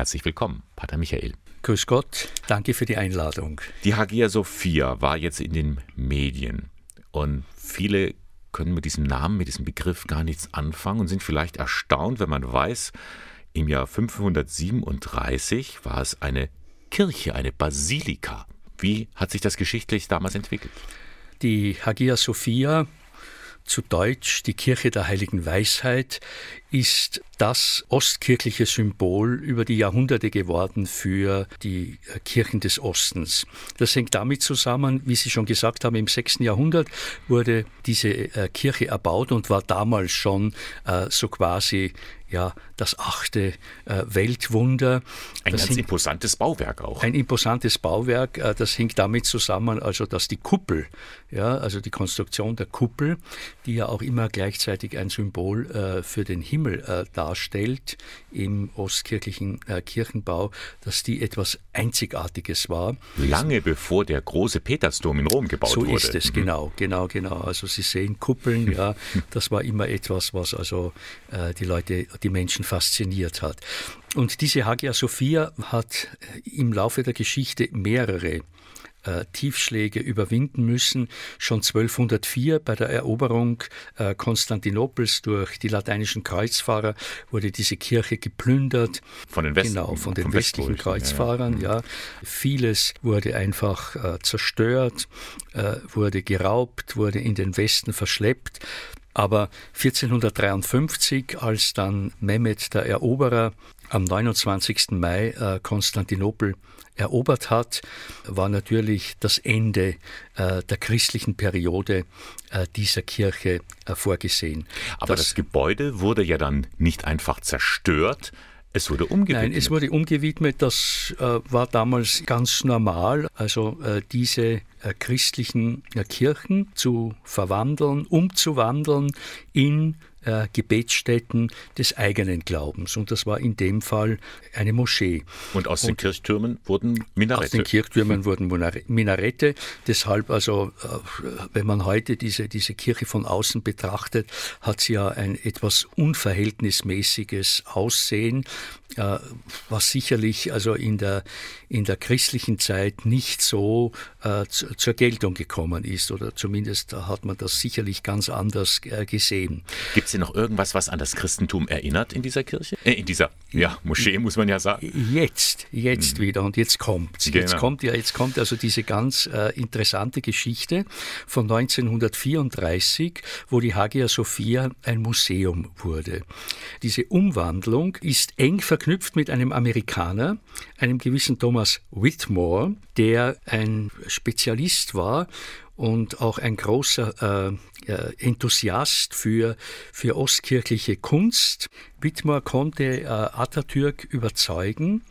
Herzlich willkommen, Pater Michael. Grüß Gott, danke für die Einladung. Die Hagia Sophia war jetzt in den Medien und viele können mit diesem Namen, mit diesem Begriff gar nichts anfangen und sind vielleicht erstaunt, wenn man weiß, im Jahr 537 war es eine Kirche, eine Basilika. Wie hat sich das geschichtlich damals entwickelt? Die Hagia Sophia zu Deutsch die Kirche der heiligen Weisheit, ist das ostkirchliche Symbol über die Jahrhunderte geworden für die äh, Kirchen des Ostens. Das hängt damit zusammen, wie Sie schon gesagt haben, im 6. Jahrhundert wurde diese äh, Kirche erbaut und war damals schon äh, so quasi ja, das achte äh, Weltwunder. Ein das ganz hängt, imposantes Bauwerk auch. Ein imposantes Bauwerk, äh, das hängt damit zusammen, also dass die Kuppel, ja, also die Konstruktion der Kuppel, die ja auch immer gleichzeitig ein Symbol für den Himmel äh, darstellt im ostkirchlichen äh, Kirchenbau, dass die etwas Einzigartiges war. Lange bevor der große Petersdom in Rom gebaut so wurde. So ist es, mhm. genau, genau, genau. Also Sie sehen Kuppeln, ja, das war immer etwas, was also äh, die Leute die Menschen fasziniert hat. Und diese Hagia Sophia hat im Laufe der Geschichte mehrere äh, Tiefschläge überwinden müssen. Schon 1204 bei der Eroberung äh, Konstantinopels durch die lateinischen Kreuzfahrer wurde diese Kirche geplündert. Von den, Westen, genau, von den westlichen Kreuzfahrern, ja, ja. Vieles wurde einfach äh, zerstört, äh, wurde geraubt, wurde in den Westen verschleppt. Aber 1453, als dann Mehmed der Eroberer am 29. Mai äh, Konstantinopel erobert hat, war natürlich das Ende äh, der christlichen Periode äh, dieser Kirche äh, vorgesehen. Aber das, das Gebäude wurde ja dann nicht einfach zerstört, es wurde umgewidmet. Nein, es wurde umgewidmet. Das äh, war damals ganz normal. Also äh, diese äh, christlichen äh, Kirchen zu verwandeln, umzuwandeln in äh, Gebetsstätten des eigenen Glaubens. Und das war in dem Fall eine Moschee. Und aus den Kirchtürmen wurden Minarette. Aus den Kirchtürmen wurden Minarette. Deshalb, also, äh, wenn man heute diese, diese Kirche von außen betrachtet, hat sie ja ein etwas unverhältnismäßiges Aussehen, äh, was sicherlich also in der, in der christlichen Zeit nicht so äh, zu, zur Geltung gekommen ist. Oder zumindest hat man das sicherlich ganz anders äh, gesehen. Gibt es denn noch irgendwas, was an das Christentum erinnert in dieser Kirche? Äh, in dieser ja, Moschee, muss man ja sagen. Jetzt, jetzt hm. wieder und jetzt kommt genau. Jetzt kommt ja, jetzt kommt also diese ganz äh, interessante Geschichte von 1934, wo die Hagia Sophia ein Museum wurde. Diese Umwandlung ist eng verknüpft mit einem Amerikaner, einem gewissen Thomas Whitmore, der ein Spezialist war und auch ein großer äh, äh, Enthusiast für, für ostkirchliche Kunst. Whitmore konnte äh, Atatürk überzeugen,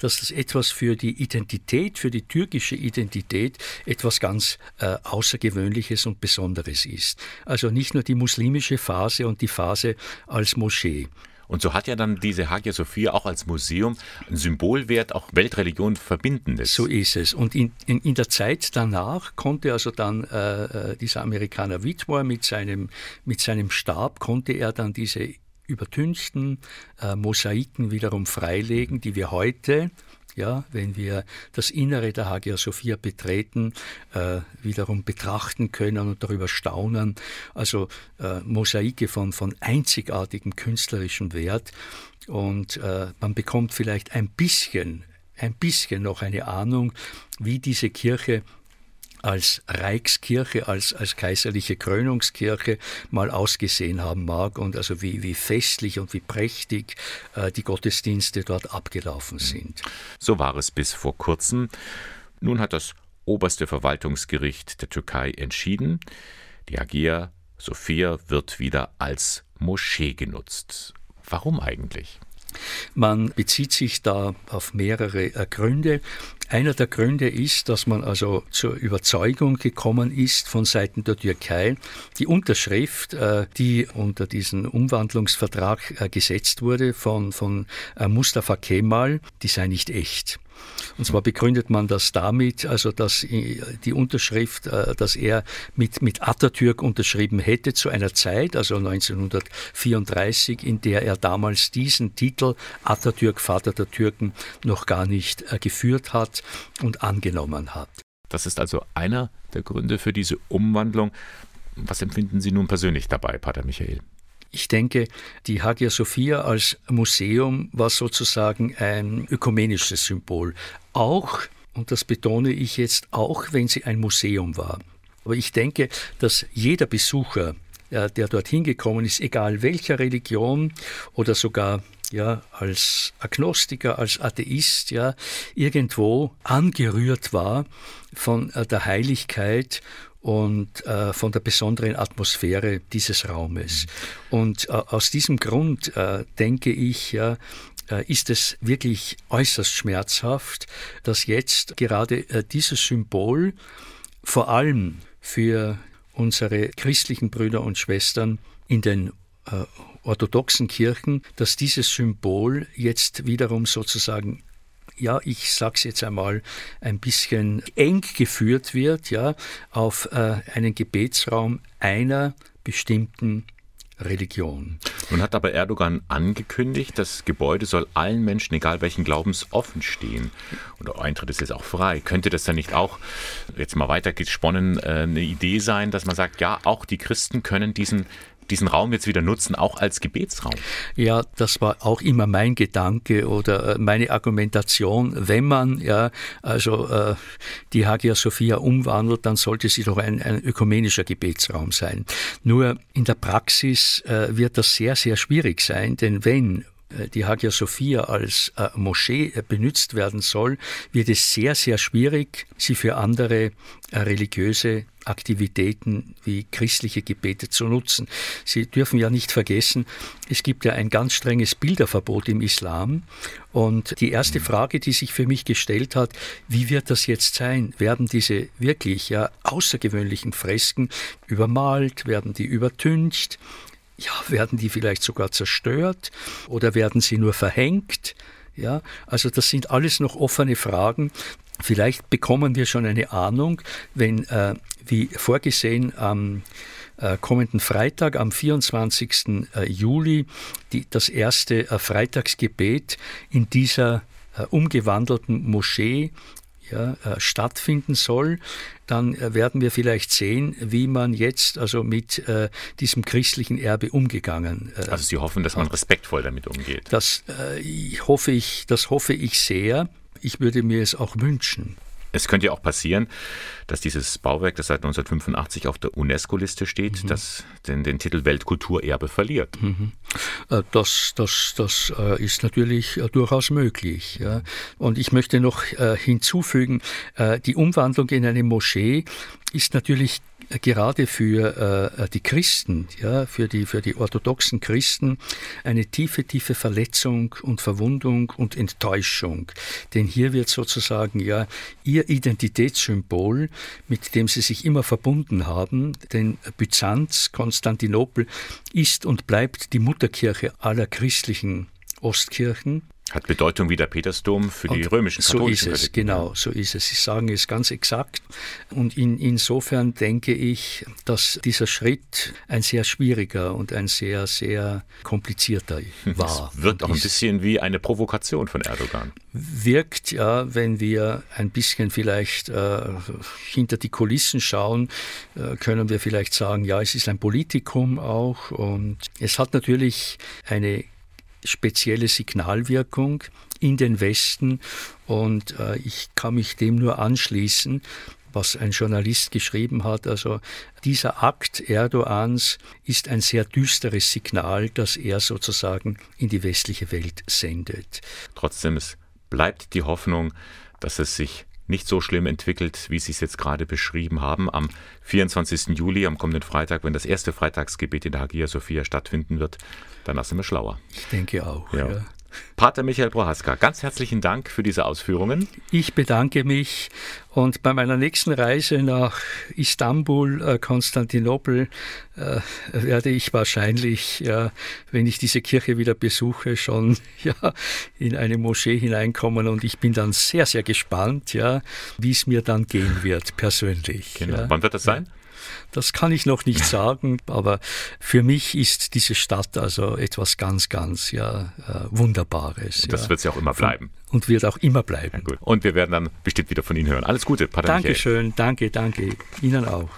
dass das etwas für die Identität, für die türkische Identität etwas ganz äh, Außergewöhnliches und Besonderes ist. Also nicht nur die muslimische Phase und die Phase als Moschee. Und so hat ja dann diese Hagia Sophia auch als Museum einen Symbolwert, auch Weltreligion verbindendes. So ist es. Und in, in, in der Zeit danach konnte also dann äh, äh, dieser Amerikaner Whitmore mit seinem, mit seinem Stab, konnte er dann diese übertünchten äh, Mosaiken wiederum freilegen, die wir heute ja, wenn wir das Innere der Hagia Sophia betreten, äh, wiederum betrachten können und darüber staunen. Also äh, Mosaike von, von einzigartigem künstlerischem Wert. Und äh, man bekommt vielleicht ein bisschen, ein bisschen noch eine Ahnung, wie diese Kirche als Reichskirche, als, als kaiserliche Krönungskirche mal ausgesehen haben mag und also wie, wie festlich und wie prächtig äh, die Gottesdienste dort abgelaufen sind. So war es bis vor kurzem. Nun hat das oberste Verwaltungsgericht der Türkei entschieden, die Hagia Sophia wird wieder als Moschee genutzt. Warum eigentlich? Man bezieht sich da auf mehrere äh, Gründe. Einer der Gründe ist, dass man also zur Überzeugung gekommen ist von Seiten der Türkei, die Unterschrift, äh, die unter diesen Umwandlungsvertrag äh, gesetzt wurde von, von Mustafa Kemal, die sei nicht echt. Und zwar begründet man das damit, also dass die Unterschrift, äh, dass er mit, mit Atatürk unterschrieben hätte zu einer Zeit, also 1934, in der er damals diesen Titel Atatürk, Vater der Türken, noch gar nicht äh, geführt hat und angenommen hat. Das ist also einer der Gründe für diese Umwandlung. Was empfinden Sie nun persönlich dabei, Pater Michael? Ich denke, die Hagia Sophia als Museum war sozusagen ein ökumenisches Symbol. Auch, und das betone ich jetzt, auch wenn sie ein Museum war. Aber ich denke, dass jeder Besucher, der dorthin gekommen ist, egal welcher Religion oder sogar ja, als Agnostiker, als Atheist, ja, irgendwo angerührt war von äh, der Heiligkeit und äh, von der besonderen Atmosphäre dieses Raumes. Und äh, aus diesem Grund äh, denke ich, ja, äh, ist es wirklich äußerst schmerzhaft, dass jetzt gerade äh, dieses Symbol vor allem für unsere christlichen Brüder und Schwestern in den äh, orthodoxen Kirchen, dass dieses Symbol jetzt wiederum sozusagen ja, ich sage es jetzt einmal, ein bisschen eng geführt wird, ja, auf äh, einen Gebetsraum einer bestimmten Religion. Nun hat aber Erdogan angekündigt, das Gebäude soll allen Menschen, egal welchen Glaubens, offen stehen. Und der Eintritt ist jetzt auch frei. Könnte das dann nicht auch, jetzt mal weiter gesponnen, äh, eine Idee sein, dass man sagt, ja, auch die Christen können diesen diesen Raum jetzt wieder nutzen, auch als Gebetsraum? Ja, das war auch immer mein Gedanke oder äh, meine Argumentation. Wenn man ja also äh, die Hagia Sophia umwandelt, dann sollte sie doch ein, ein ökumenischer Gebetsraum sein. Nur in der Praxis äh, wird das sehr, sehr schwierig sein, denn wenn äh, die Hagia Sophia als äh, Moschee äh, benutzt werden soll, wird es sehr, sehr schwierig, sie für andere religiöse Aktivitäten wie christliche Gebete zu nutzen. Sie dürfen ja nicht vergessen, es gibt ja ein ganz strenges Bilderverbot im Islam. Und die erste mhm. Frage, die sich für mich gestellt hat, wie wird das jetzt sein? Werden diese wirklich ja außergewöhnlichen Fresken übermalt? Werden die übertüncht? Ja, werden die vielleicht sogar zerstört oder werden sie nur verhängt? Ja, also das sind alles noch offene Fragen. Vielleicht bekommen wir schon eine Ahnung, wenn, äh, wie vorgesehen, am äh, kommenden Freitag, am 24. Äh, Juli, die, das erste äh, Freitagsgebet in dieser umgewandelten Moschee ja, stattfinden soll, dann werden wir vielleicht sehen, wie man jetzt also mit äh, diesem christlichen Erbe umgegangen. Äh, also Sie hoffen, dass man respektvoll damit umgeht. Das äh, hoffe ich, das hoffe ich sehr. Ich würde mir es auch wünschen. Es könnte ja auch passieren, dass dieses Bauwerk, das seit 1985 auf der UNESCO-Liste steht, mhm. das den, den, Titel Weltkulturerbe verliert. Mhm. Äh, das, das, das äh, ist natürlich äh, durchaus möglich. Und ich möchte noch hinzufügen, die Umwandlung in eine Moschee ist natürlich gerade für äh, die Christen, ja, für die, für die orthodoxen Christen eine tiefe, tiefe Verletzung und Verwundung und Enttäuschung. Denn hier wird sozusagen ja ihr Identitätssymbol, mit dem sie sich immer verbunden haben, denn Byzanz, Konstantinopel, ist und bleibt die Mutterkirche aller christlichen Ostkirchen. Hat Bedeutung wie der Petersdom für die und römischen katholischen So ist es, genau, so ist es. Sie sagen es ganz exakt. Und in, insofern denke ich, dass dieser Schritt ein sehr schwieriger und ein sehr, sehr komplizierter war. Es wirkt auch ein bisschen wie eine Provokation von Erdogan. Wirkt, ja, wenn wir ein bisschen vielleicht äh, hinter die Kulissen schauen, äh, können wir vielleicht sagen, ja, es ist ein Politikum auch. Und es hat natürlich eine spezielle Signalwirkung in den Westen und äh, ich kann mich dem nur anschließen, was ein Journalist geschrieben hat. Also dieser Akt Erdogans ist ein sehr düsteres Signal, das er sozusagen in die westliche Welt sendet. Trotzdem, es bleibt die Hoffnung, dass es sich nicht so schlimm entwickelt, wie Sie es jetzt gerade beschrieben haben. Am 24. Juli, am kommenden Freitag, wenn das erste Freitagsgebet in der Hagia Sophia stattfinden wird, danach sind wir schlauer. Ich denke auch. Ja. Ja. Pater Michael Prohaska, ganz herzlichen Dank für diese Ausführungen. Ich bedanke mich und bei meiner nächsten Reise nach Istanbul, äh, Konstantinopel, äh, werde ich wahrscheinlich, ja, wenn ich diese Kirche wieder besuche, schon ja, in eine Moschee hineinkommen und ich bin dann sehr, sehr gespannt, ja, wie es mir dann gehen wird, persönlich. Genau. Ja. Wann wird das sein? Das kann ich noch nicht sagen, aber für mich ist diese Stadt also etwas ganz, ganz ja, äh, Wunderbares. Das ja. wird sie auch immer bleiben. Und wird auch immer bleiben. Ja. Und wir werden dann bestimmt wieder von Ihnen hören. Alles Gute, Pater Dankeschön, danke, danke. Ihnen auch.